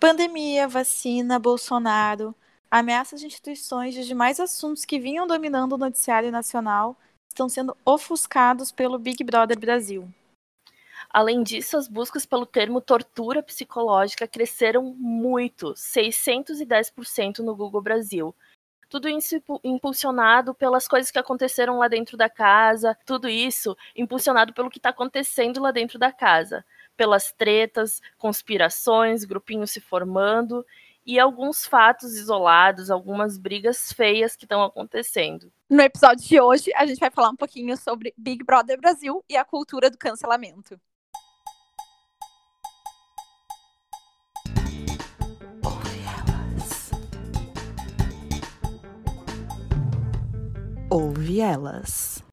Pandemia, vacina, Bolsonaro, ameaças de instituições e demais assuntos que vinham dominando o noticiário nacional estão sendo ofuscados pelo Big Brother Brasil. Além disso, as buscas pelo termo tortura psicológica cresceram muito, 610% no Google Brasil. Tudo isso impulsionado pelas coisas que aconteceram lá dentro da casa, tudo isso impulsionado pelo que está acontecendo lá dentro da casa, pelas tretas, conspirações, grupinhos se formando e alguns fatos isolados, algumas brigas feias que estão acontecendo. No episódio de hoje, a gente vai falar um pouquinho sobre Big Brother Brasil e a cultura do cancelamento. Ouve elas.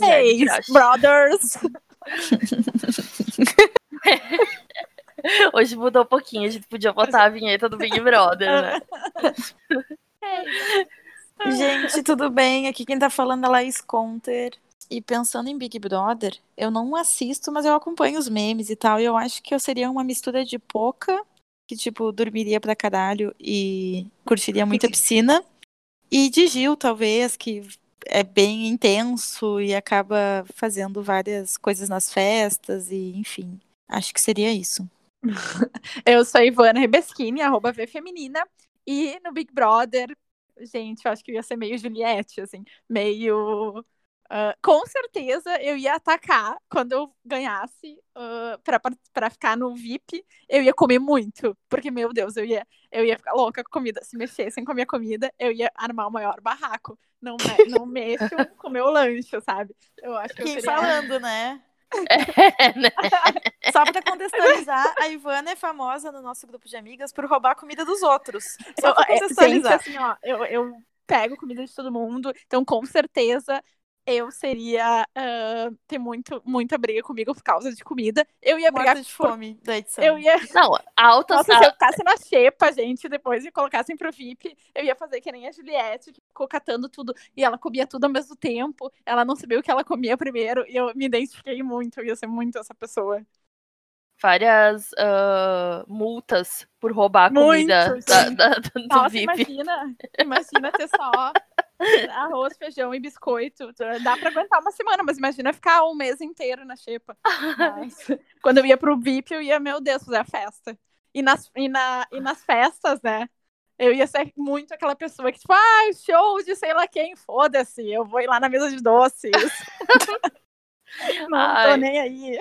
Hey, brothers! Hoje mudou um pouquinho, a gente podia botar a vinheta do Big Brother, né? gente, tudo bem? Aqui quem tá falando é Laís Conter. E pensando em Big Brother, eu não assisto, mas eu acompanho os memes e tal. E eu acho que eu seria uma mistura de Poca, que, tipo, dormiria pra caralho e curtiria muito a piscina. E de Gil, talvez, que é bem intenso e acaba fazendo várias coisas nas festas e, enfim. Acho que seria isso. eu sou Ivana Rebeschini, arroba Feminina. E no Big Brother, gente, eu acho que eu ia ser meio Juliette, assim, meio Uh, com certeza eu ia atacar quando eu ganhasse uh, para ficar no VIP. Eu ia comer muito, porque, meu Deus, eu ia, eu ia ficar louca com comida. Se mexessem com a minha comida, eu ia armar o maior barraco. Não, não mexam com o meu lanche, sabe? Eu acho que Quem eu seria... falando, né? É, né? Só para contextualizar, a Ivana é famosa no nosso grupo de amigas por roubar a comida dos outros. Só pra contextualizar. Gente, assim, ó, eu, eu pego comida de todo mundo, então com certeza eu seria uh, ter muito, muita briga comigo por causa de comida. Eu ia Morta brigar de fome da edição. Eu ia. Não, alta Nossa, se eu ficasse na xepa, gente, depois e colocassem pro VIP, eu ia fazer que nem a Juliette, que ficou catando tudo e ela comia tudo ao mesmo tempo. Ela não sabia o que ela comia primeiro e eu me identifiquei muito. Eu ia ser muito essa pessoa. Várias uh, multas por roubar a comida muito, da, da, do Nossa, VIP. Imagina, imagina ter só Arroz, feijão e biscoito. Dá pra aguentar uma semana, mas imagina ficar um mês inteiro na xepa. Mas, quando eu ia pro VIP, eu ia, meu Deus, fazer a festa. E nas, e, na, e nas festas, né? Eu ia ser muito aquela pessoa que, tipo, ah, show de sei lá quem, foda-se, eu vou ir lá na mesa de doces. não Ai. tô nem aí.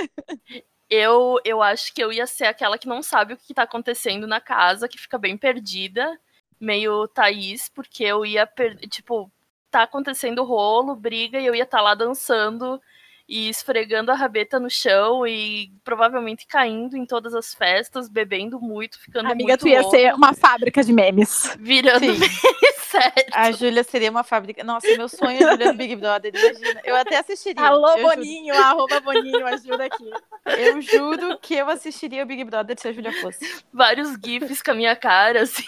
Eu, eu acho que eu ia ser aquela que não sabe o que tá acontecendo na casa, que fica bem perdida meio Thaís, porque eu ia, tipo, tá acontecendo rolo, briga, e eu ia estar tá lá dançando e esfregando a rabeta no chão e provavelmente caindo em todas as festas, bebendo muito, ficando Amiga, muito tu ia louco, ser uma fábrica de memes. Virando sério. A Júlia seria uma fábrica. Nossa, meu sonho é Júlia no Big Brother, imagina. Eu até assistiria. Alô, Boninho, juro. arroba Boninho, ajuda aqui. Eu juro que eu assistiria o Big Brother se a Júlia fosse. Vários gifs com a minha cara, assim.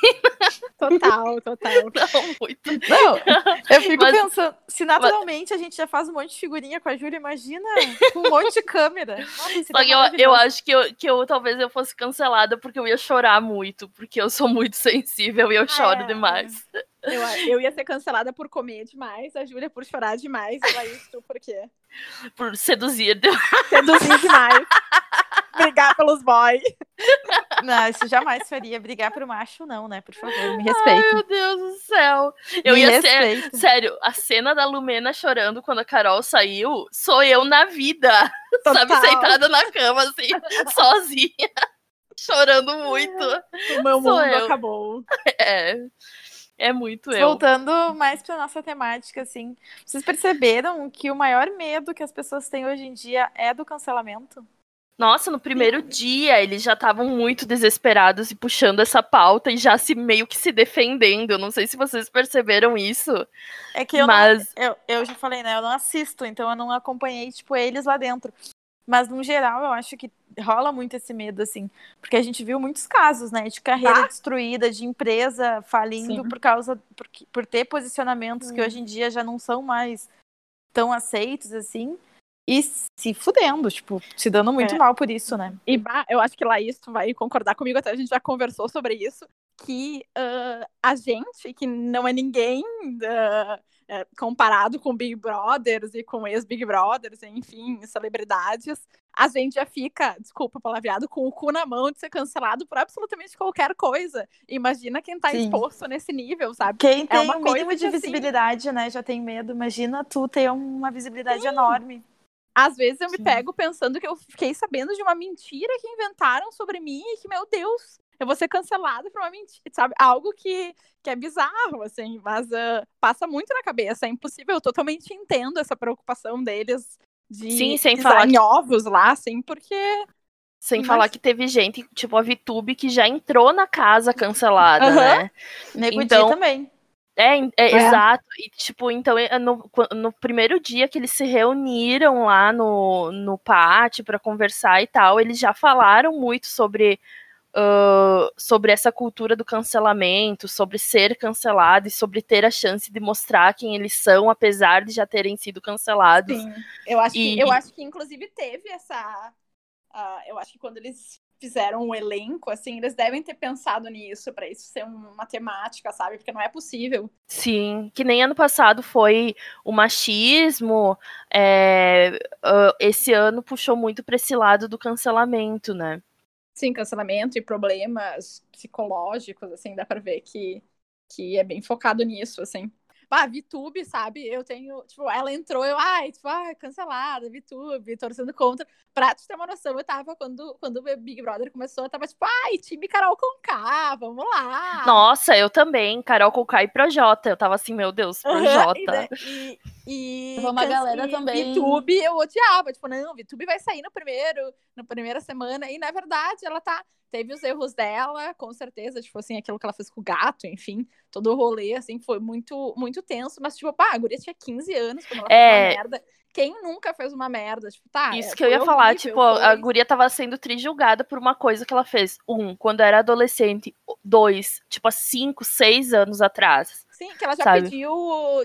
Total, total. Não, muito. Não, eu fico mas, pensando, se naturalmente mas... a gente já faz um monte de figurinha com a Júlia, imagina com um monte de câmera. Nossa, Só que eu, eu acho que eu, que eu talvez eu fosse cancelada porque eu ia chorar muito, porque eu sou muito sensível e eu ah, choro é. demais. Eu, eu ia ser cancelada por comer demais, a Júlia por chorar demais, e a isso por quê? Por seduzir. Seduzir demais. brigar pelos boys. Não, isso jamais faria. Brigar pro macho, não, né? Por favor, me respeita. Ai, meu Deus do céu. Eu me ia respeita. ser. Sério, a cena da Lumena chorando quando a Carol saiu, sou eu na vida. Total. Sabe, sentada na cama, assim, sozinha. Chorando muito. O meu Sou mundo eu. acabou. É. É muito eu. Voltando mais para nossa temática, assim, vocês perceberam que o maior medo que as pessoas têm hoje em dia é do cancelamento? Nossa, no primeiro dia eles já estavam muito desesperados e puxando essa pauta e já se meio que se defendendo. Eu não sei se vocês perceberam isso. É que eu, mas... não, eu, eu já falei, né? Eu não assisto, então eu não acompanhei, tipo, eles lá dentro. Mas, no geral, eu acho que rola muito esse medo, assim. Porque a gente viu muitos casos, né? De carreira ah? destruída, de empresa falindo Sim. por causa. Por, por ter posicionamentos hum. que hoje em dia já não são mais tão aceitos, assim. e se fudendo, tipo, se dando muito É. mal por isso, né? E bah, eu acho que Laís, tu vai concordar comigo, até a gente já conversou sobre isso, que ah, a gente, que não é ninguém é, comparado com Big Brothers e com ex-Big Brothers, enfim, celebridades, a gente já fica, desculpa o palavreado, com o cu na mão de ser cancelado por absolutamente qualquer coisa. Imagina quem tá Sim. exposto nesse nível, sabe? Quem tem uma coisa mínimo de assim- visibilidade, né, já tem medo. Imagina tu ter uma visibilidade enorme. Às vezes eu me Sim. pego pensando que eu fiquei sabendo de uma mentira que inventaram sobre mim e que, meu Deus, eu vou ser cancelada por uma mentira, sabe? Algo que, que é bizarro, assim, mas ah, passa muito na cabeça. É impossível, eu totalmente entendo essa preocupação deles de Sim, sem falar em que- ovos lá, assim, porque. Sem Mas- falar que teve gente, tipo a VTube, que já entrou na casa cancelada, Aham. né? Nego Então- também. É, é, É. exato. E, tipo, então, é, no, no primeiro dia que eles se reuniram lá no, no pátio para conversar e tal, eles já falaram muito sobre, ah, sobre essa cultura do cancelamento, sobre ser cancelado e sobre ter a chance de mostrar quem eles são, apesar de já terem sido cancelados. Sim, eu acho, E- que, eu acho que inclusive teve essa. ah, eu acho que quando eles fizeram um elenco, assim, eles devem ter pensado nisso, pra isso ser um- uma temática, sabe? Porque não é possível. Sim, que nem ano passado foi o machismo, é, esse ano puxou muito para esse lado do cancelamento, né? Sim, cancelamento e problemas psicológicos, assim, dá pra ver que, que é bem focado nisso, assim. Ah, VTube, sabe? Eu tenho, tipo, ela entrou, eu, ai, tipo, ai, cancelada, VTube, torcendo contra. Pra tu ter uma noção, eu tava, quando, quando o Big Brother começou, eu tava tipo, ai, time Carol Conká, vamos lá. Nossa, eu também, Carol Conká e Projota. Eu tava assim, meu Deus, Projota. Daí- e, e, uma galera também. VTube eu odiava, tipo, não, VTube vai sair no primeiro, na primeira semana, e na verdade ela tá. Teve os erros dela, com certeza, tipo assim, aquilo que ela fez com o gato, enfim, todo o rolê, assim, foi muito, muito tenso, mas, tipo, pá, a guria tinha 15 anos quando ela É. fez uma merda. Quem nunca fez uma merda? Tipo, tá. Isso é, que eu ia falar, horrível, tipo, a foi- guria tava sendo trijulgada por uma coisa que ela fez. Um, quando era adolescente. Dois, tipo, há cinco, seis anos atrás. Sim, que ela já sabe? pediu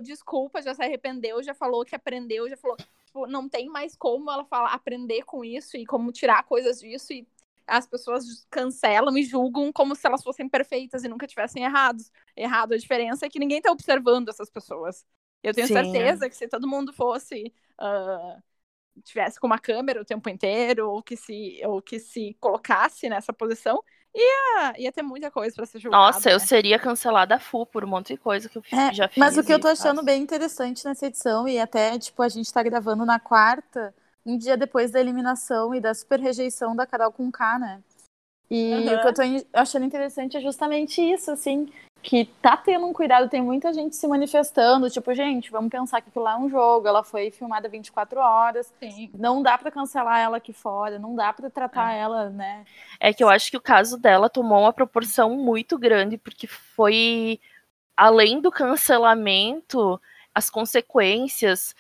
desculpa, já se arrependeu, já falou que aprendeu, já falou. Tipo, não tem mais como ela falar, aprender com isso e como tirar coisas disso. E as pessoas cancelam e julgam como se elas fossem perfeitas e nunca tivessem errados. Errado. A diferença é que ninguém tá observando essas pessoas. Eu tenho Sim, certeza que se todo mundo fosse. ah, tivesse com uma câmera o tempo inteiro, ou que se, ou que se colocasse nessa posição, ia, ia ter muita coisa pra ser julgada. Nossa, eu né? seria cancelada a full por um monte de coisa que eu É, já fiz. mas o que eu tô achando faço. bem interessante nessa edição, e até, tipo, a gente tá gravando na quarta, um dia depois da eliminação e da super rejeição da Carol com K, né? E Aham. o que eu tô achando interessante é justamente isso, assim, que tá tendo um cuidado, tem muita gente se manifestando, tipo, gente, vamos pensar que aquilo lá é um jogo, ela foi filmada 24 horas, Sim. não dá pra cancelar ela aqui fora, não dá pra tratar ela, né? É que eu acho que o caso dela tomou uma proporção muito grande, porque foi além do cancelamento, as consequências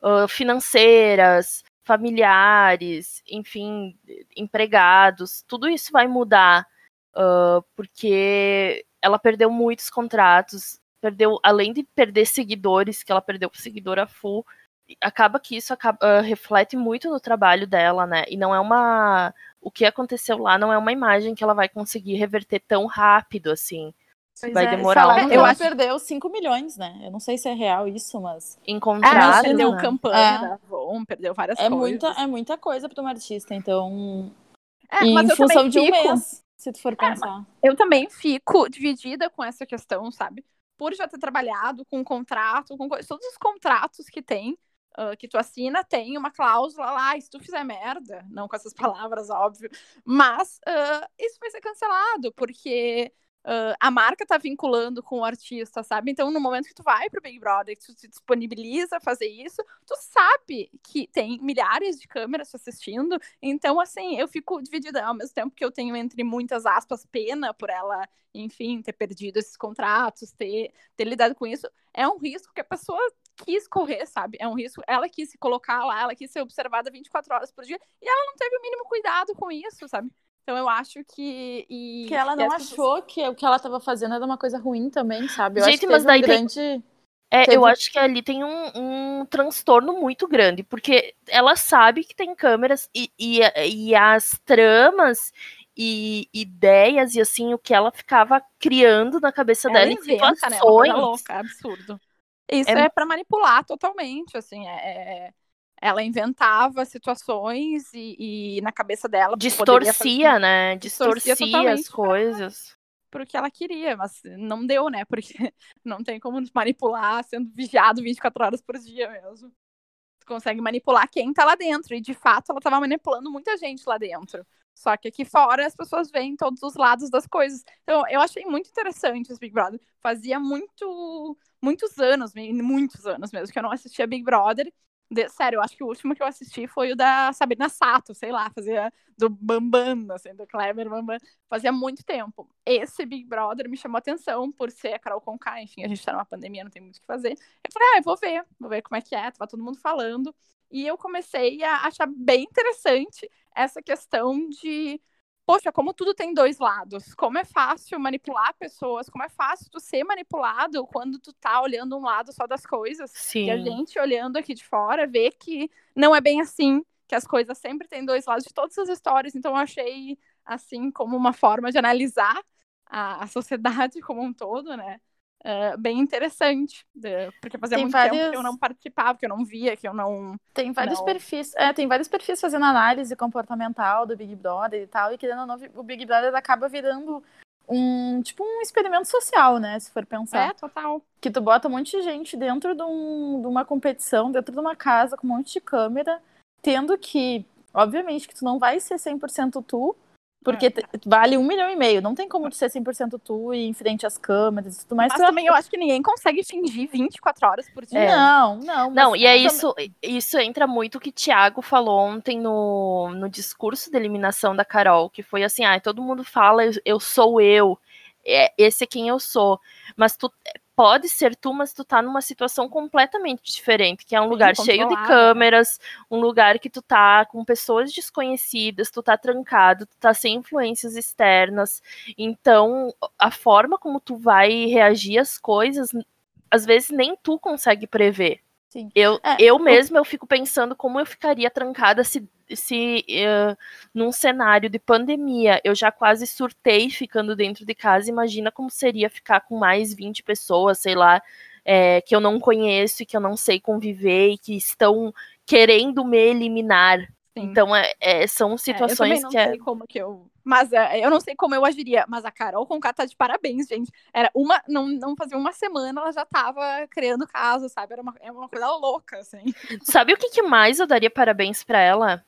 ah, financeiras, familiares, enfim, empregados, tudo isso vai mudar, ah, porque ela perdeu muitos contratos, perdeu, além de perder seguidores, que ela perdeu seguidora full, acaba que isso acaba, ah, reflete muito no trabalho dela, né? E não é uma o que aconteceu lá não é uma imagem que ela vai conseguir reverter tão rápido assim. Pois Vai é, demorar um que ela tempo. perdeu 5 milhões, né? Eu não sei se é real isso, mas Em contrato, perdeu né? campanha É. da Avon, perdeu várias é coisas. muita, é muita coisa pra uma artista, então. É, mas em eu função de um fico, mês, se tu for pensar. Eu também fico dividida com essa questão, sabe? Por já ter trabalhado com contrato, com todos os contratos que tem, ah, que tu assina, tem uma cláusula lá, "Ah, se tu fizer merda, não com essas palavras, óbvio, mas ah, isso vai ser cancelado, porque ah, a marca tá vinculando com o artista, sabe? Então, no momento que tu vai pro Big Brother, que tu se disponibiliza a fazer isso, tu sabe que tem milhares de câmeras te assistindo, então, assim, eu fico dividida ao mesmo tempo que eu tenho, entre muitas aspas, pena por ela, enfim, ter perdido esses contratos, ter, ter lidado com isso. É um risco que a pessoa quis correr, sabe? É um risco. Ela quis se colocar lá, ela quis ser observada 24 horas por dia e ela não teve o mínimo cuidado com isso, sabe? Então eu acho que. E, Que ela não as pessoas- achou que o que ela tava fazendo era uma coisa ruim também, sabe? Eu Gente, acho que mas teve um daí tem- grande. É, Teve- eu acho que ali tem um, um transtorno muito grande, porque ela sabe que tem câmeras e, e, e as tramas e ideias e assim, o que ela ficava criando na cabeça Ela dela em né? Uma situações. coisa louca, absurdo. Isso É- é, pra manipular totalmente, assim, é- é- ela inventava situações e, e na cabeça dela poderia fazer distorcia, né? Distorcia Distorcia as coisas. pro que ela queria, mas não deu, né? Porque não tem como nos manipular sendo vigiado 24 horas por dia mesmo. Tu consegue manipular quem tá lá dentro, e de fato ela tava manipulando muita gente lá dentro. Só que aqui fora as pessoas veem todos os lados das coisas. Então, eu achei muito interessante esse Big Brother. Fazia muito, muitos anos, muitos anos mesmo, que eu não assistia Big Brother. De- sério, eu acho que o último que eu assisti foi o da Sabrina Sato, sei lá, fazia do Bambam, assim, do Kleber Bambam. Fazia muito tempo. Esse Big Brother me chamou atenção por ser a Carol Conká, enfim, a gente tá numa pandemia, não tem muito o que fazer. Eu falei, ah, eu vou ver, vou ver como é que é, tava todo mundo falando. E eu comecei a achar bem interessante essa questão de, poxa, como tudo tem dois lados, como é fácil manipular pessoas, como é fácil tu ser manipulado quando tu tá olhando um lado só das coisas. Sim. E a gente olhando aqui de fora vê que não é bem assim, que as coisas sempre têm dois lados de todas as histórias. Então eu achei assim como uma forma de analisar a, a sociedade como um todo, né? É, bem interessante, de- porque fazia Tem muito tempo várias- que eu não participava, que eu não via, que eu não. Tem vários Não. perfis, é, tem vários perfis fazendo análise comportamental do Big Brother e tal, e querendo ou não, o Big Brother acaba virando um, tipo, um experimento social, né, se for pensar. É, total. Que tu bota um monte de gente dentro de, um- de uma competição, dentro de uma casa com um monte de câmera, tendo que, obviamente, que tu não vai ser 100% tu, porque te- vale um milhão e meio, não tem como tu ser 100% tu e em frente às câmeras e tudo mais. Mas tu- também eu acho que ninguém consegue fingir 24 horas por dia. Não, não. Não, mas e é também- isso, isso entra muito o que Thiago falou ontem no, no discurso de eliminação da Carol, que foi assim, ah, todo mundo fala, eu, eu sou eu, é, esse é quem eu sou, mas tu pode ser tu, mas tu tá numa situação completamente diferente, que é um lugar cheio de câmeras, um lugar que tu tá com pessoas desconhecidas, tu tá trancado, tu tá sem influências externas, então a forma como tu vai reagir às coisas, às vezes nem tu consegue prever. Sim. Eu, É, eu mesma eu fico pensando como eu ficaria trancada se, se eh, num cenário de pandemia eu já quase surtei ficando dentro de casa. Imagina como seria ficar com mais 20 pessoas, sei lá, eh, que eu não conheço e que eu não sei conviver e que estão querendo me eliminar. Sim. Então é, é- são É, eu situações não que é. sei como que eu. Mas é, eu não sei como eu agiria. Mas a Carol Conká tá de parabéns, gente. Era uma. Não, não fazia uma semana, ela já tava criando caso, sabe? Era uma, é uma coisa louca, assim. Sabe o que, que mais eu daria parabéns pra ela?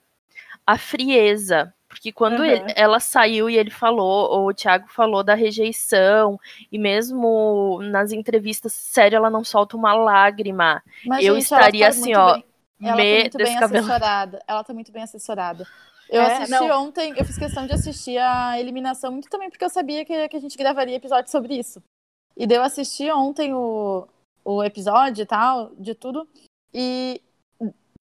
A frieza. Porque quando Uhum. ele- ela saiu e ele falou, ou o Thiago falou da rejeição, e mesmo nas entrevistas, sério, ela não solta uma lágrima. Mas, eu gente, estaria assim, ó, bem- Ela tá me muito bem assessorada. Ela tá muito bem assessorada. Eu É, assisti não. ontem, eu fiz questão de assistir a eliminação muito também porque eu sabia que, que a gente gravaria episódio sobre isso. E daí eu assisti ontem o, o episódio e tal, de tudo, e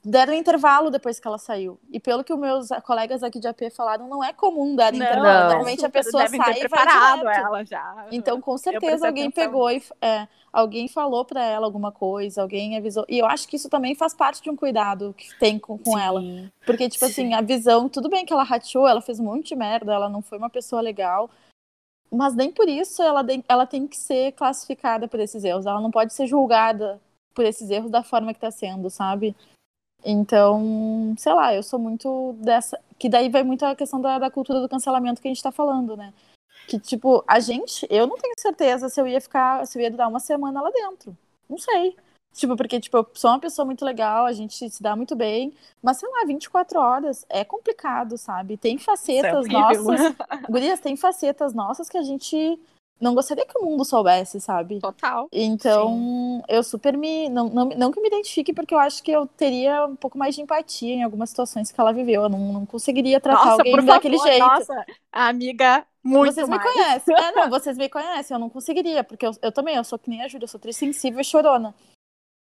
deram intervalo depois que ela saiu. E pelo que os meus colegas aqui de AP falaram, não é comum dar intervalo. Não. Normalmente a pessoa sai ter e preparado ela já. Então, com certeza, alguém atenção pegou e é, alguém falou pra ela alguma coisa, alguém avisou. E eu acho que isso também faz parte de um cuidado que tem com, com ela. Porque, tipo Sim. assim, a visão, tudo bem que ela rateou, ela fez um monte de merda, ela não foi uma pessoa legal. Mas nem por isso ela, tem- ela tem que ser classificada por esses erros. Ela não pode ser julgada por esses erros da forma que tá sendo, sabe? Então, sei lá, eu sou muito dessa. Que daí vai muito a questão da, da cultura do cancelamento que a gente tá falando, né? Que, tipo, a gente, eu não tenho certeza se eu ia ficar, se eu ia durar uma semana lá dentro. Não sei. Tipo, porque, tipo, eu sou uma pessoa muito legal, a gente se dá muito bem, mas sei lá, 24 horas é complicado, sabe? Tem facetas Isso é nossas. Gurias, tem facetas nossas que a gente não gostaria que o mundo soubesse, sabe? Total. Então, eu super me. Não, não, não que me identifique, porque eu acho que eu teria um pouco mais de empatia em algumas situações que ela viveu. Eu não, não conseguiria tratar Nossa, alguém daquele favor, jeito. Nossa, amiga, muito vocês mais. me conhecem. É, não, vocês me conhecem. Eu não conseguiria, porque eu, eu também, eu sou que nem a Júlia, eu sou trissensível e chorona.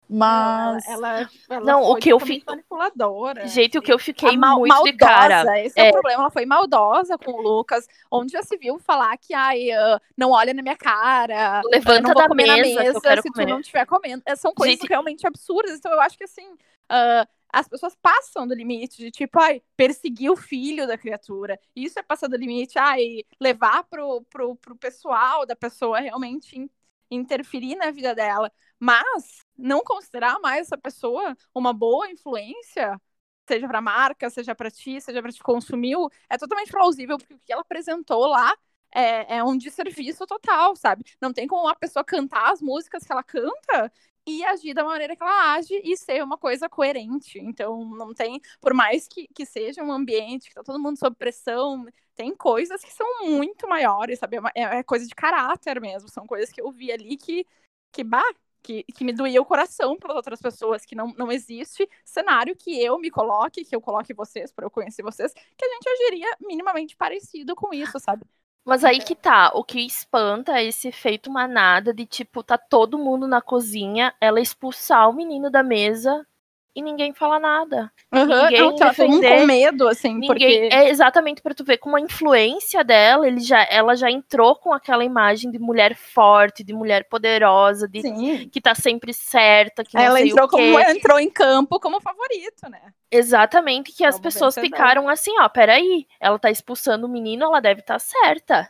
Mas. Ela, ela, ela Não, o que eu manipuladora. Gente, o que eu fiquei mal- muito de maldosa, cara. esse é. É. o problema. Ela foi maldosa com o Lucas, onde já se viu falar que ai, ah, não olha na minha cara, eu Levanta não da comer mesa, que mesa quero se comer. tu não estiver comendo. É, São coisas Gente- realmente absurdas. Então eu acho que assim, ah, as pessoas passam do limite de tipo, ai, perseguir o filho da criatura. Isso é passar do limite, ai, levar pro, pro, pro pessoal da pessoa realmente in- interferir na vida dela. Mas não considerar mais essa pessoa uma boa influência, seja para marca, seja para ti, seja para te consumir, é totalmente plausível, porque o que ela apresentou lá é, é um desserviço total, sabe? Não tem como uma pessoa cantar as músicas que ela canta e agir da maneira que ela age e ser uma coisa coerente. Então, não tem, por mais que, que seja um ambiente que tá todo mundo sob pressão, tem coisas que são muito maiores, sabe? É, é- é coisa de caráter mesmo. São coisas que eu vi ali que, que bah, que, que me doía o coração pelas outras pessoas, que não, não existe cenário que eu me coloque, que eu coloque vocês, para eu conhecer vocês, que a gente agiria minimamente parecido com isso, sabe? Mas aí que tá, o que espanta é esse efeito manada de tipo, tá todo mundo na cozinha, ela expulsar o menino da mesa e ninguém fala nada. Ninguém não, tá todo mundo defender, com medo, assim, Ninguém porque... é exatamente pra tu ver como a influência dela, ele já, ela já entrou com aquela imagem de mulher forte, de mulher poderosa, de Sim. que tá sempre certa, que Ela entrou, como, entrou em campo como favorito, né? Exatamente, que as Vamos pessoas vencedor. ficaram assim, ó, peraí, ela tá expulsando o menino, ela deve estar certa.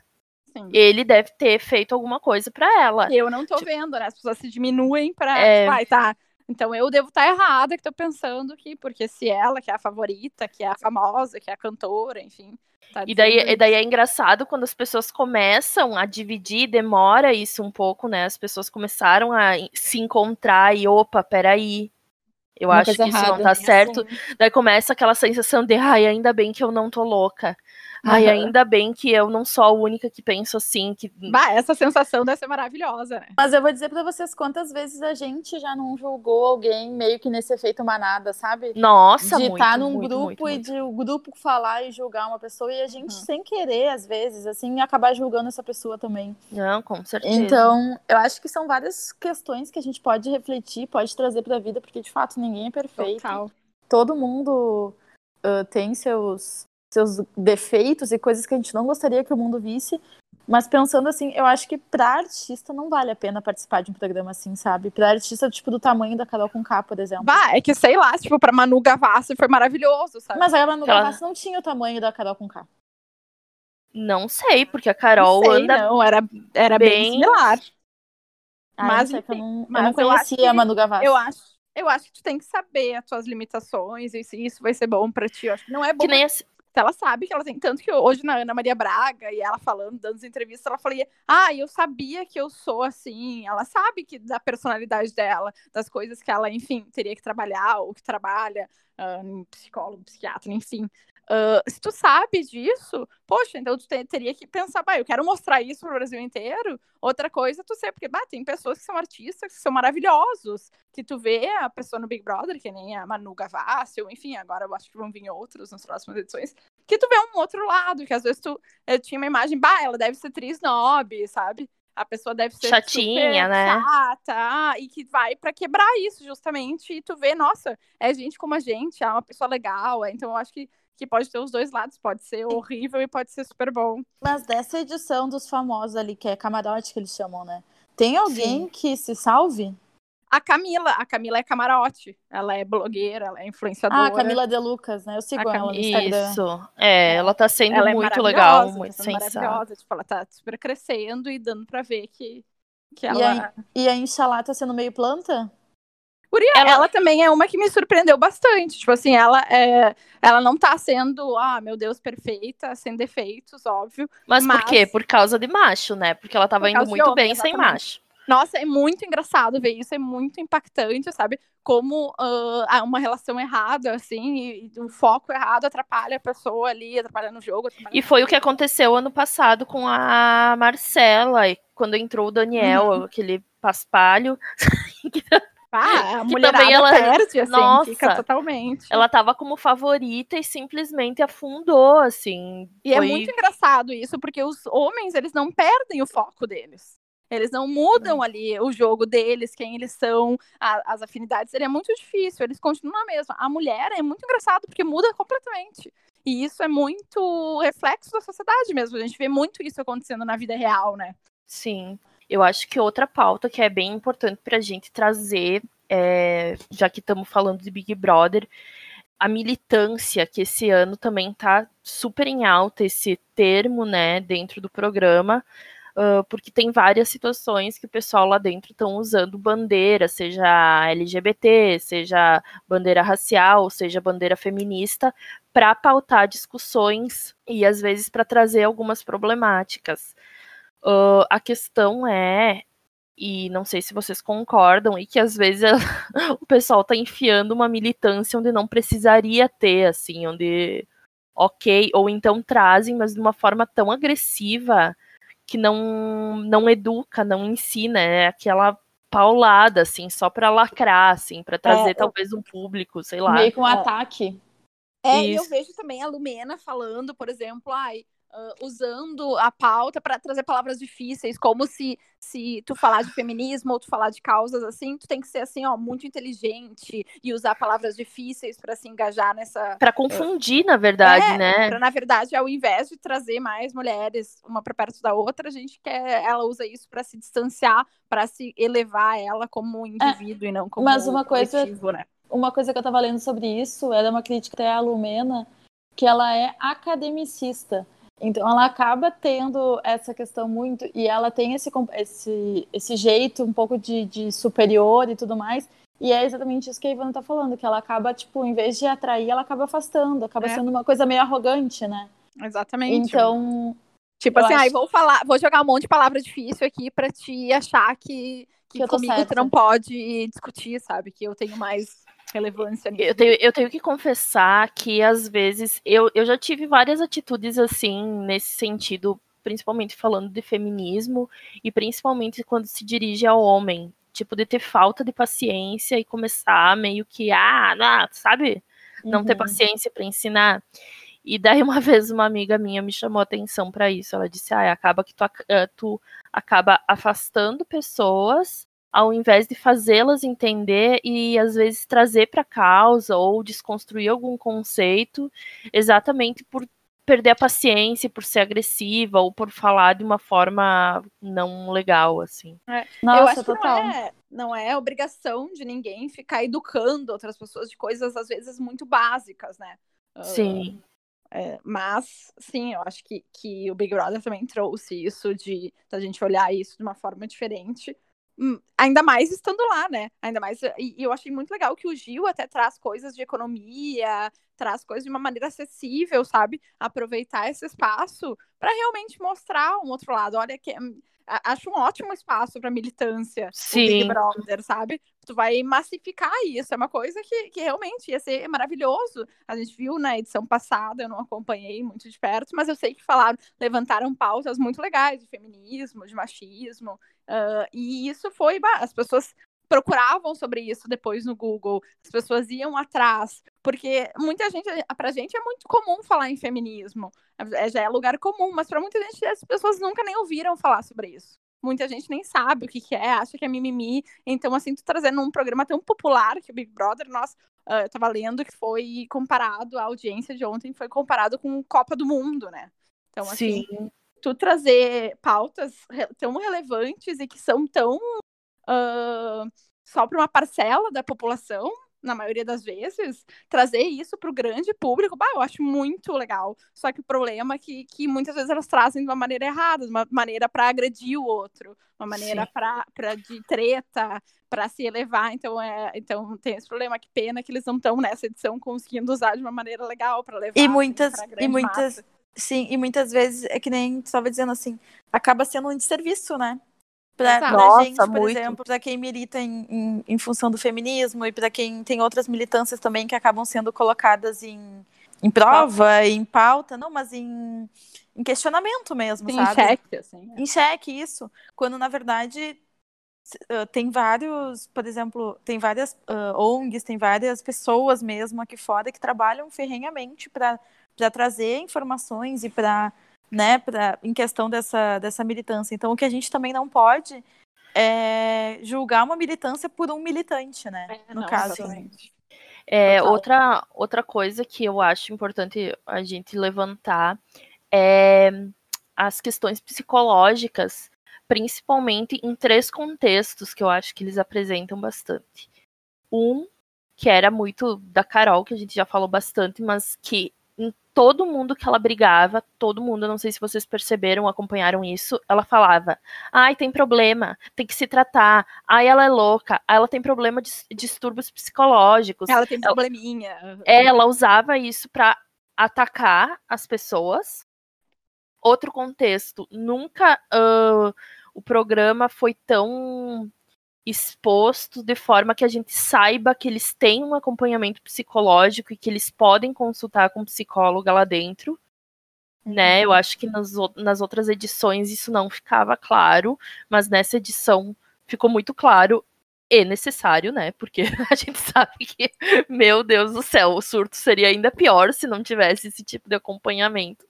Sim. Ele deve ter feito alguma coisa pra ela. Eu não tô vendo, né? As pessoas se diminuem pra. É. Tipo, tá. Então eu devo estar errada que tô pensando que, porque se ela, que é a favorita, que é a famosa, que é a cantora, enfim. tá E daí, e daí é engraçado quando as pessoas começam a dividir, demora isso um pouco, né? As pessoas começaram a se encontrar e, opa, peraí. Eu Uma acho que coisa isso não errada. tá certo. Daí começa aquela sensação de, ai, ainda bem que eu não tô louca. Ai, ainda bem que eu não sou a única que penso assim, que Bah, essa sensação deve ser maravilhosa, né? Mas eu vou dizer pra vocês quantas vezes a gente já não julgou alguém meio que nesse efeito manada, sabe? Nossa, de muito, estar num muito, grupo muito, e muito. de o grupo falar e julgar uma pessoa e a gente, Uhum. sem querer, às vezes, assim, acabar julgando essa pessoa também. Não, com certeza. Então, eu acho que são várias questões que a gente pode refletir, pode trazer pra vida, porque de fato ninguém é perfeito. Total. Todo mundo ah, tem seus, seus defeitos e coisas que a gente não gostaria que o mundo visse. Mas pensando assim, eu acho que pra artista não vale a pena participar de um programa assim, sabe? Pra artista, tipo, do tamanho da Carol Conká, por exemplo. Bah, é que sei lá, tipo, pra Manu Gavassi foi maravilhoso, sabe? Mas a Manu Ela- Gavassi não tinha o tamanho da Carol Conká. Não sei, porque a Carol Não sei, anda. não, era, era bem, bem- similar. Ah, Mas, não eu enfim, não, eu mas não eu acho conhecia que- a Manu Gavassi. Eu acho, eu acho que tu tem que saber as tuas limitações e se isso vai ser bom pra ti. Eu acho que não é bom Que nem assim. Ela sabe que ela tem. Tanto que hoje na Ana Maria Braga e ela falando, dando as entrevistas, ela falou: Ah, eu sabia que eu sou assim. Ela sabe que da personalidade dela, das coisas que ela, enfim, teria que trabalhar ou que trabalha, ah, psicólogo, psiquiatra, enfim. Ah, se tu sabe disso, poxa, então tu te- teria que pensar, bah, eu quero mostrar isso pro Brasil inteiro. Outra coisa, tu sei, porque bah, tem pessoas que são artistas, que são maravilhosos, que tu vê a pessoa no Big Brother, que nem a Manu Gavassi, ou enfim, agora eu acho que vão vir outros nas próximas edições, que tu vê um outro lado, que às vezes tu eu tinha uma imagem, bah, ela deve ser atriz nobre, sabe? A pessoa deve ser Chatinha, né? chata, ah, e que vai pra quebrar isso justamente, e tu vê, nossa, é gente como a gente, é uma pessoa legal, é, então eu acho que, que pode ter os dois lados, pode ser horrível e pode ser super bom. Mas dessa edição dos famosos ali, que é camarote que eles chamam, né? Tem alguém que se salve? A Camila, a Camila é camarote, ela é blogueira, ela é influenciadora. Ah, a Camila De Lucas, né? Eu sigo A ela no Instagram. Isso. É, ela tá sendo ela é muito maravilhosa, legal, tá muito sensata. maravilhosa, tipo, ela tá super crescendo e dando pra ver que, que E, ela... a, e a Inxalá tá sendo meio planta? Ela- ela... também é uma que me surpreendeu bastante. Tipo assim, ela é, ela não tá sendo, ah, meu Deus, perfeita, sem defeitos, óbvio. Mas, por Mas- quê? Por causa de macho, né? Porque ela tava Por indo muito homem, bem sem exatamente. macho. Nossa, é muito engraçado ver isso, é muito impactante, sabe? Como ah, uma relação errada, assim, e, o foco errado atrapalha a pessoa ali, atrapalha no jogo. atrapalha E foi o que aconteceu ano passado com a Marcela, e quando entrou o Daniel, Uhum. aquele paspalho. Ah, a Que mulherada também ela- perde, assim, Nossa. fica totalmente. Ela tava como favorita e simplesmente afundou, assim. E foi... é muito engraçado isso, porque os homens, eles não perdem o foco deles. Eles não mudam ali o jogo deles, quem eles são, a, as afinidades. Seria muito difícil, eles continuam a mesma. A mulher é muito engraçado porque muda completamente. E isso é muito reflexo da sociedade mesmo. A gente vê muito isso acontecendo na vida real, né? Sim. Eu acho que outra pauta que é bem importante para a gente trazer, é, já que estamos falando de Big Brother, a militância, que esse ano também está super em alta, esse termo, né, dentro do programa, uh, porque tem várias situações que o pessoal lá dentro estão usando bandeira, seja LGBT, seja bandeira racial, seja bandeira feminista, para pautar discussões e às vezes para trazer algumas problemáticas. Uh, a questão é, e não sei se vocês concordam, e que às vezes o pessoal está enfiando uma militância onde não precisaria ter, assim, onde ok, ou então trazem, mas de uma forma tão agressiva que não não educa, não ensina, é aquela paulada, assim, só para lacrar, assim, para trazer é, talvez um público, sei lá. Meio com um ataque. É, e eu vejo também a Lumena falando, por exemplo, ai, uh, usando a pauta para trazer palavras difíceis, como se, se tu falar de feminismo ou tu falar de causas assim, tu tem que ser assim, ó, muito inteligente e usar palavras difíceis para se engajar nessa. Para confundir, na verdade, é, né? Pra, na verdade, ao invés de trazer mais mulheres uma para perto da outra, a gente quer, ela usa isso para se distanciar, para se elevar ela como indivíduo é, e não como mas uma coisa, né? Uma coisa que eu tava lendo sobre isso era uma crítica até à Lumena, que ela é academicista. Então ela acaba tendo essa questão muito, e ela tem esse, esse, esse jeito um pouco de, de superior e tudo mais. E é exatamente isso que a Ivana tá falando, que ela acaba, tipo, em vez de atrair, ela acaba afastando, acaba é. sendo uma coisa meio arrogante, né? Exatamente. Então. Tipo assim, acho... vou falar, vou jogar um monte de palavra difícil aqui pra te achar que, que, que comigo tu não pode discutir, sabe? Que eu tenho mais relevância. Eu tenho, eu tenho que confessar que, às vezes, eu, eu já tive várias atitudes assim, nesse sentido, principalmente falando de feminismo, e principalmente quando se dirige ao homem. Tipo, de ter falta de paciência e começar meio que, ah, não, sabe? Não uhum. ter paciência para ensinar. E daí uma vez uma amiga minha me chamou a atenção para isso. Ela disse: "Ah, acaba que tu, eh, tu acaba afastando pessoas ao invés de fazê-las entender e às vezes trazer para a causa ou desconstruir algum conceito, exatamente por perder a paciência, por ser agressiva ou por falar de uma forma não legal, assim. É. Nossa, Eu acho total. Que não, é, não é obrigação de ninguém ficar educando outras pessoas de coisas às vezes muito básicas, né? Sim. Uh, é, mas, sim, eu acho que, que o Big Brother também trouxe isso de a gente olhar isso de uma forma diferente. Hum, ainda mais estando lá, né? Ainda mais. E, eu achei muito legal que o Gil até traz coisas de economia, traz coisas de uma maneira acessível, sabe? Aproveitar esse espaço para realmente mostrar um outro lado. Olha que hum, acho um ótimo espaço para militância Sim. Big Brother, sabe? Tu vai massificar isso, é uma coisa que, que realmente ia ser maravilhoso. A gente viu na edição passada, eu não acompanhei muito de perto, mas eu sei que falaram, levantaram pautas muito legais de feminismo, de machismo, uh, e isso foi, as pessoas procuravam sobre isso depois no Google, as pessoas iam atrás, porque muita gente, pra gente é muito comum falar em feminismo, é, já é lugar comum, mas para muita gente as pessoas nunca nem ouviram falar sobre isso. Muita gente nem sabe o que, que é, acha que é mimimi. Então, assim, tu trazendo um programa tão popular que o Big Brother, nós, uh, eu tava lendo que foi comparado, a audiência de ontem foi comparado com Copa do Mundo, né? Então, assim, Sim. tu trazer pautas tão relevantes e que são tão uh, só para uma parcela da população, na maioria das vezes, trazer isso para o grande público, bah, eu acho muito legal. Só que o problema é que, que muitas vezes elas trazem de uma maneira errada, de uma maneira para agredir o outro, uma maneira para de treta, para se elevar. Então, é, então tem esse problema. Que pena que eles não estão nessa edição conseguindo usar de uma maneira legal para levar. E muitas, assim, e muitas, massa. sim, e muitas vezes é que nem tu estava dizendo assim, acaba sendo um desserviço, né? Para a gente, por muito. exemplo, para quem milita em, em, em, função do feminismo e para quem tem outras militâncias também que acabam sendo colocadas em, em prova, em pauta, não, mas em, em questionamento mesmo, Sim, sabe? Em xeque, assim. Em xeque, isso. Quando, na verdade, tem vários, por exemplo, tem várias uh, ONGs, tem várias pessoas mesmo aqui fora que trabalham ferrenhamente para trazer informações e para né, pra, em questão dessa, dessa militância. Então, o que a gente também não pode é julgar uma militância por um militante, né? É, no não, caso. exatamente. É, Total. outra, outra coisa que eu acho importante a gente levantar é as questões psicológicas, principalmente em três contextos que eu acho que eles apresentam bastante. Um, que era muito da Carol, que a gente já falou bastante, mas que todo mundo que ela brigava, todo mundo, não sei se vocês perceberam, acompanharam isso, ela falava: ai, tem problema, tem que se tratar, ai, ela é louca, ai, ela tem problema de distúrbios psicológicos. Ela tem probleminha. Ela usava isso para atacar as pessoas. Outro contexto, nunca uh, o programa foi tão exposto de forma que a gente saiba que eles têm um acompanhamento psicológico e que eles podem consultar com um psicóloga lá dentro. Né? Eu acho que nas, nas outras edições isso não ficava claro, mas nessa edição ficou muito claro e necessário, né? Porque a gente sabe que, meu Deus do céu, o surto seria ainda pior se não tivesse esse tipo de acompanhamento.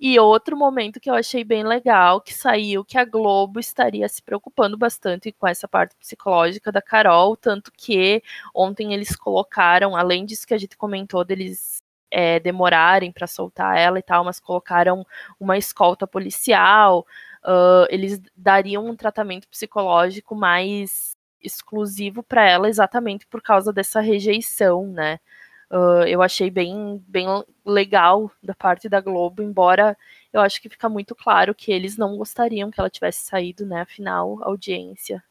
E outro momento que eu achei bem legal, que saiu que a Globo estaria se preocupando bastante com essa parte psicológica da Carol, tanto que ontem eles colocaram, além disso que a gente comentou deles é, demorarem para soltar ela e tal, mas colocaram uma escolta policial, uh, eles dariam um tratamento psicológico mais exclusivo para ela exatamente por causa dessa rejeição, né? Uh, eu achei bem, bem legal da parte da Globo, embora eu acho que fica muito claro que eles não gostariam que ela tivesse saído, né? Afinal, audiência.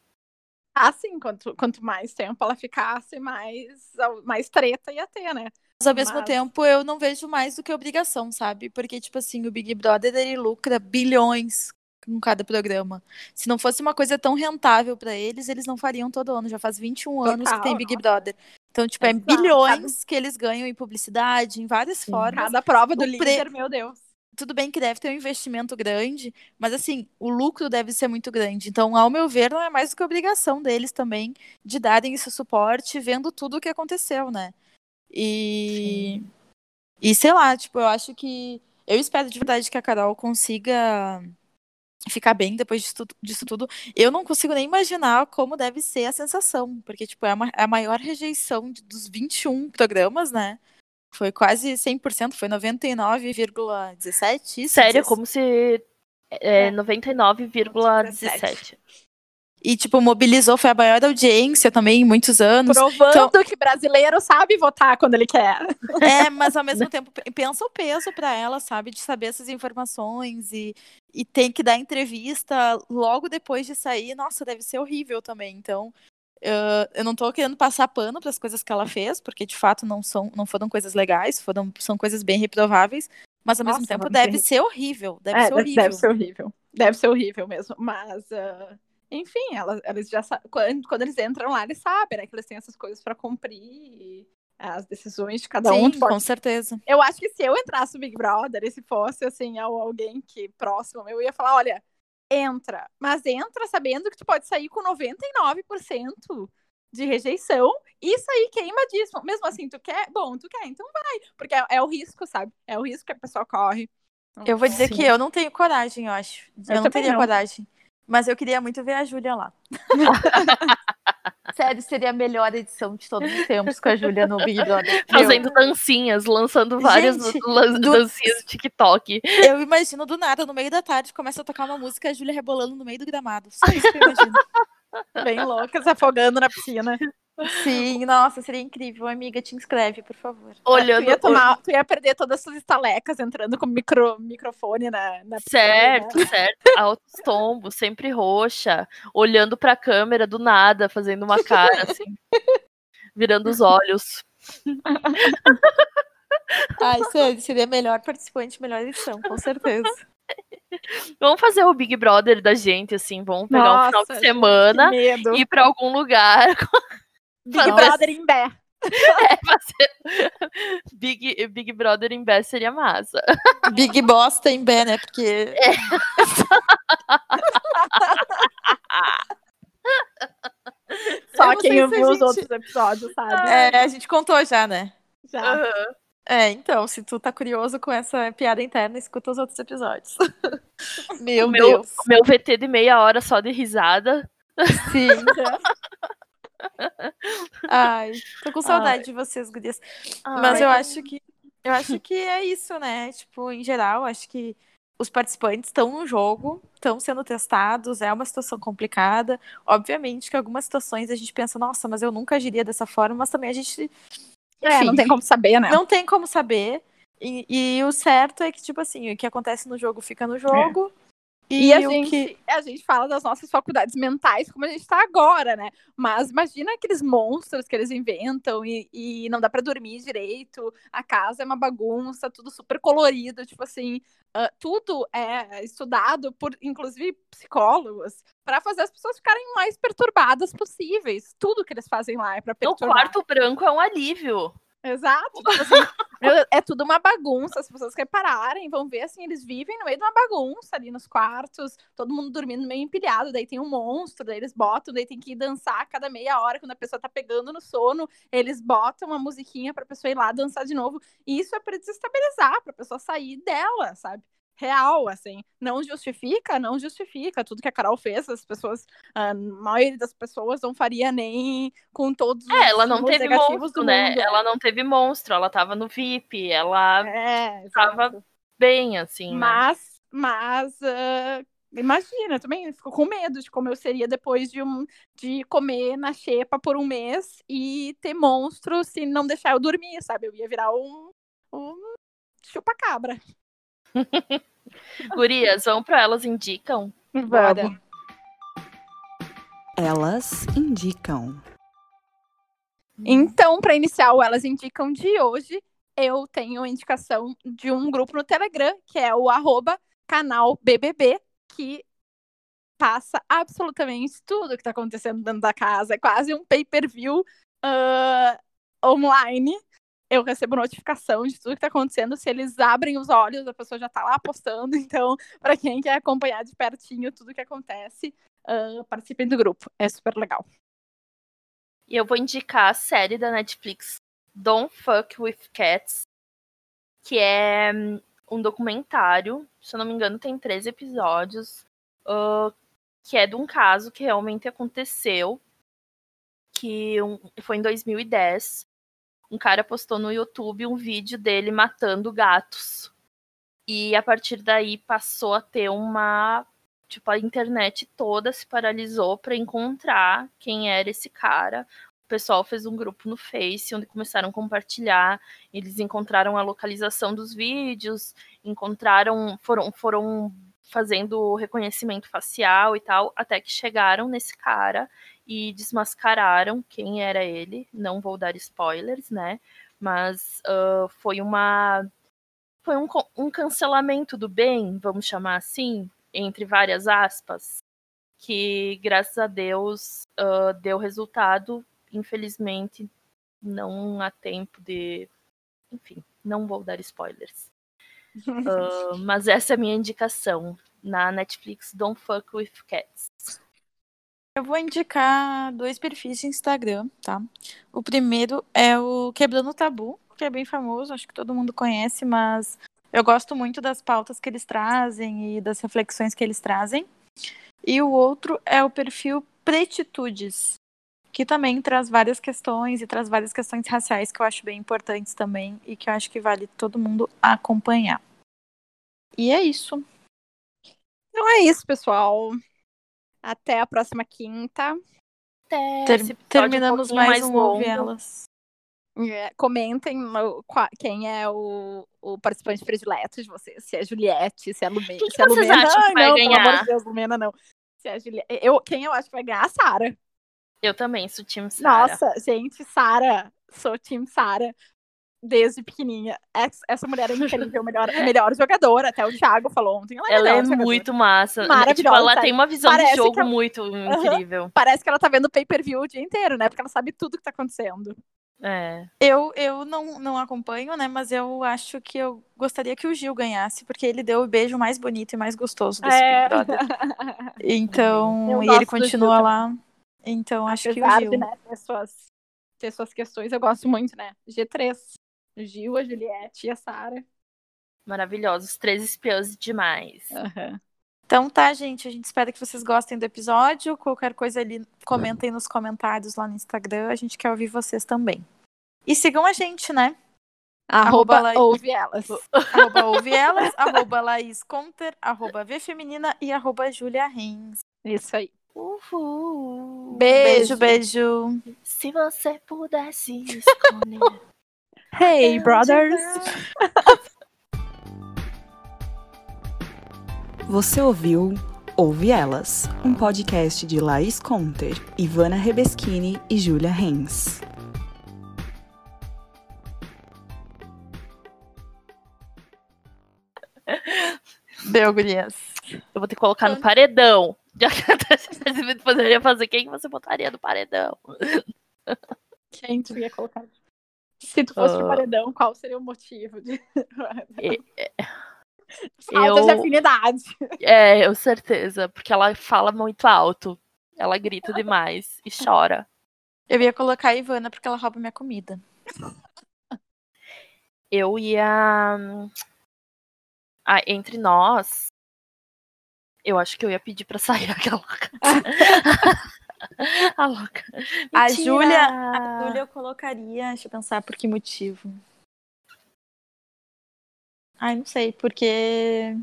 Ah, sim, quanto, quanto mais tempo ela ficasse, mais, mais treta ia ter, né? Mas ao mesmo Mas... tempo eu não vejo mais do que obrigação, sabe? Porque, tipo assim, o Big Brother ele lucra bilhões com cada programa. Se não fosse uma coisa tão rentável para eles, eles não fariam todo ano. Já faz 21 Total, anos que tem Big nossa. Brother. Então, tipo, é bilhões que eles ganham em publicidade, em várias Sim. formas. Cada prova do o líder, pre... meu Deus. Tudo bem que deve ter um investimento grande, mas assim, o lucro deve ser muito grande. Então, ao meu ver, não é mais do que obrigação deles também de darem esse suporte, vendo tudo o que aconteceu, né? E. Sim. E sei lá, tipo, eu acho que. Eu espero de verdade que a Carol consiga ficar bem depois disso, disso, tudo. Eu não consigo nem imaginar como deve ser a sensação, porque, tipo, é, uma, é a maior rejeição de, dos 21 programas, né? Foi quase 100%, foi 99,17%. Sério, como se... É, é. 99,17%. E, tipo, mobilizou, foi a maior audiência também em muitos anos. Provando então... que brasileiro sabe votar quando ele quer. É, mas ao mesmo tempo, pensa o peso para ela, sabe? De saber essas informações e, e tem que dar entrevista logo depois de sair. Nossa, deve ser horrível também. Então, uh, eu não tô querendo passar pano para as coisas que ela fez, porque de fato não, são, não foram coisas legais, foram, são coisas bem reprováveis. Mas ao Nossa, mesmo tempo deve ser horrível. Deve é, ser horrível. Deve ser horrível. Deve ser horrível mesmo. Mas. Uh enfim, elas, elas já quando, quando eles entram lá, eles sabem, né? Que eles têm essas coisas para cumprir as decisões de cada Sim, um. Com certeza. Eu acho que se eu entrasse no Big Brother e se fosse, assim, alguém que próximo, eu ia falar, olha, entra, mas entra sabendo que tu pode sair com 99% de rejeição e sair queimadíssimo. Mesmo assim, tu quer? Bom, tu quer, então vai. Porque é, é o risco, sabe? É o risco que a pessoa corre. Eu vou dizer Sim. que eu não tenho coragem, eu acho. Eu, eu não teria não. coragem. Mas eu queria muito ver a Júlia lá. Sério, seria a melhor edição de todos os tempos com a Júlia no Big Brother. Fazendo dancinhas, lançando várias Gente, do... dancinhas do TikTok. Eu imagino do nada, no meio da tarde, começa a tocar uma música e a Júlia rebolando no meio do gramado. Só isso que eu imagino. Bem louca, se afogando na piscina. Sim, nossa, seria incrível. Amiga, te inscreve, por favor. Olhando, tu ia, tomar, tu ia perder todas as suas estalecas entrando com micro, microfone na, na Certo, piscina. certo. Altos tombos, sempre roxa, olhando pra câmera do nada, fazendo uma cara assim, virando os olhos. Ai, seria, seria melhor participante, melhor edição, com certeza. Vamos fazer o Big Brother da gente, assim, vamos pegar Nossa, um final de semana e ir pra algum lugar. Big Brother em Bé. É, fazer... Big, Big Brother em Bé seria massa. Big Bosta em Bé, né? Porque. É. Só quem ouviu gente... os outros episódios, sabe? É, a gente contou já, né? Já. Uhum. É, então, se tu tá curioso com essa piada interna, escuta os outros episódios. meu, meu Deus. Meu VT de meia hora só de risada. Sim. Ai, tô com saudade Ai. de vocês, gurias. Ai, Mas eu acho que eu acho que é isso, né? Tipo, em geral, acho que os participantes estão no jogo, estão sendo testados, é uma situação complicada. Obviamente que algumas situações a gente pensa, nossa, mas eu nunca agiria dessa forma, mas também a gente. É, não tem como saber, né? Não tem como saber. E, e, o certo é que, tipo assim, o que acontece no jogo fica no jogo. É. E, e a, gente, que... a gente fala das nossas faculdades mentais como a gente está agora, né? Mas imagina aqueles monstros que eles inventam e, e não dá para dormir direito, a casa é uma bagunça, tudo super colorido, tipo assim, uh, tudo é estudado por, inclusive, psicólogos, para fazer as pessoas ficarem mais perturbadas possíveis. Tudo que eles fazem lá é para perturbar. O quarto branco é um alívio. Exato. Tipo assim, é tudo uma bagunça. As pessoas repararem, vão ver assim, eles vivem no meio de uma bagunça ali nos quartos, todo mundo dormindo meio empilhado. Daí tem um monstro, daí eles botam, daí tem que ir dançar a cada meia hora quando a pessoa tá pegando no sono. Eles botam uma musiquinha pra pessoa ir lá dançar de novo. E isso é pra desestabilizar, pra pessoa sair dela, sabe? Real, assim. Não justifica, não justifica tudo que a Carol fez. As pessoas, a maioria das pessoas não faria nem com todos é, ela não teve monstro, né? Mundo. Ela não teve monstro, ela tava no VIP, ela é, tava bem, assim. Mas, né? mas. Uh, imagina, também ficou com medo de como eu seria depois de, um, de comer na xepa por um mês e ter monstro se não deixar eu dormir, sabe? Eu ia virar um, um chupa-cabra. Gurias, vamos para elas indicam? Bora. Elas indicam. Então, para iniciar o Elas Indicam de hoje, eu tenho a indicação de um grupo no Telegram, que é o arroba canal BBB, que passa absolutamente tudo que está acontecendo dentro da casa. É quase um pay-per-view uh, online eu recebo notificação de tudo que está acontecendo. Se eles abrem os olhos, a pessoa já está lá postando. Então, para quem quer acompanhar de pertinho tudo que acontece, uh, participem do grupo. É super legal. E eu vou indicar a série da Netflix Don't Fuck with Cats, que é hum, um documentário, se eu não me engano, tem 13 episódios, uh, que é de um caso que realmente aconteceu, que um, foi em 2010 um cara postou no YouTube um vídeo dele matando gatos. E a partir daí passou a ter uma. Tipo, a internet toda se paralisou para encontrar quem era esse cara. O pessoal fez um grupo no Face onde começaram a compartilhar. Eles encontraram a localização dos vídeos, encontraram. Foram, foram fazendo reconhecimento facial e tal, até que chegaram nesse cara e desmascararam quem era ele. Não vou dar spoilers, né? Mas uh, foi uma. Foi um, um cancelamento do bem, vamos chamar assim, entre várias aspas, que graças a Deus uh, deu resultado. Infelizmente, não há tempo de. Enfim, não vou dar spoilers. Uh, mas essa é a minha indicação na Netflix Don't Fuck with Cats. Eu vou indicar dois perfis de Instagram, tá? O primeiro é o Quebrando o Tabu, que é bem famoso, acho que todo mundo conhece, mas eu gosto muito das pautas que eles trazem e das reflexões que eles trazem. E o outro é o perfil Pretitudes, que também traz várias questões e traz várias questões raciais que eu acho bem importantes também e que eu acho que vale todo mundo acompanhar. E é isso. Então é isso, pessoal. Até a próxima quinta. Até Ter terminamos um mais, mais um Ouve Elas. É, comentem quem é o, o, participante predileto de vocês. Se é Juliette, se é Lumena. Quem se é vocês Lumena. acham que vai não, ganhar? Pelo amor de Deus, Lumena não. Se é Juliette. Eu, quem eu acho que vai ganhar? A Sara. Eu também sou time Sara. Nossa, gente, Sara. Sou time Sara desde pequenininha. Essa mulher é incrível, melhor, melhor jogadora. Até o Thiago falou ontem. Ela é, ela é muito massa. Maravilhosa. Tipo, ela tem uma visão Parece de jogo ela... muito incrível. Uhum. Parece que ela tá vendo pay-per-view o dia inteiro, né? Porque ela sabe tudo que tá acontecendo. É. Eu, eu não, não acompanho, né? Mas eu acho que eu gostaria que o Gil ganhasse, porque ele deu o beijo mais bonito e mais gostoso desse é. Big Brother. Então, e ele continua lá. Então, acho Apesar que o Gil. De, né, ter, suas, ter suas questões, eu gosto muito, né? G3. O Gil, a Juliette e a Sara. Maravilhosos. Três espiãs demais. Aham. Então tá, gente. A gente espera que vocês gostem do episódio. Qualquer coisa ali, comentem nos comentários lá no Instagram. A gente quer ouvir vocês também. E sigam a gente, né? Arroba Arroba Laís- ouve elas. Arroba ouve elas, arroba Laís Conter, arroba V Feminina e arroba Julia Reins. Isso aí. Uhul. Beijo, beijo. Se você pudesse escolher. Hey, brothers! Você ouviu Ouve Elas, um podcast de Laís Conter, Ivana Rebeschini e Júlia Renz. Deu, gurias. Eu vou ter que colocar no paredão. Já que você poderia fazer quem que você botaria no paredão? Quem tu ia colocar? Se tu fosse de Ah. paredão, qual seria o motivo? De... E- Falta de Eu- afinidade. É, eu certeza, porque ela fala muito alto. Ela grita demais e chora. Eu ia colocar a Ivana porque ela rouba minha comida. Eu ia. Ah, entre nós. Eu acho que eu ia pedir pra sair aquela. a louca. A! Júlia, a Júlia eu colocaria, deixa eu pensar por que motivo. Ai, não sei, porque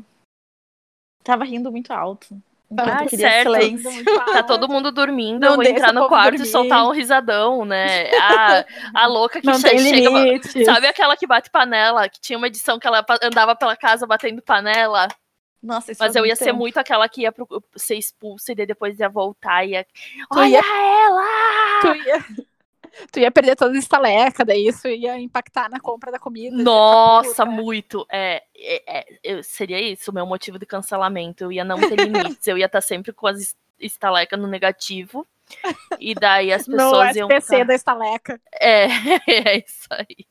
tava rindo muito alto. Ah, eu queria certo. silêncio. Tá todo mundo dormindo, Não eu vou entrar no quarto e dormir. soltar um risadão, né? A, a louca que Não che- chega. limite. Sabe aquela que bate panela? Que tinha uma edição que ela andava pela casa batendo panela? Nossa, isso Mas eu ia muito ser tempo. muito aquela que ia pro- ser expulsa e depois ia voltar e ia. Tu Olha ia- ela! Tu ia, tu ia perder toda a estaleca, daí isso ia impactar na compra da comida. Nossa, muito. É, é, é, eu- seria isso o meu motivo de cancelamento. Eu ia não ter limites. eu ia estar sempre com as es- estalecas no negativo. E daí as No pessoas iam. SPC ficar- da estaleca. É, é isso aí.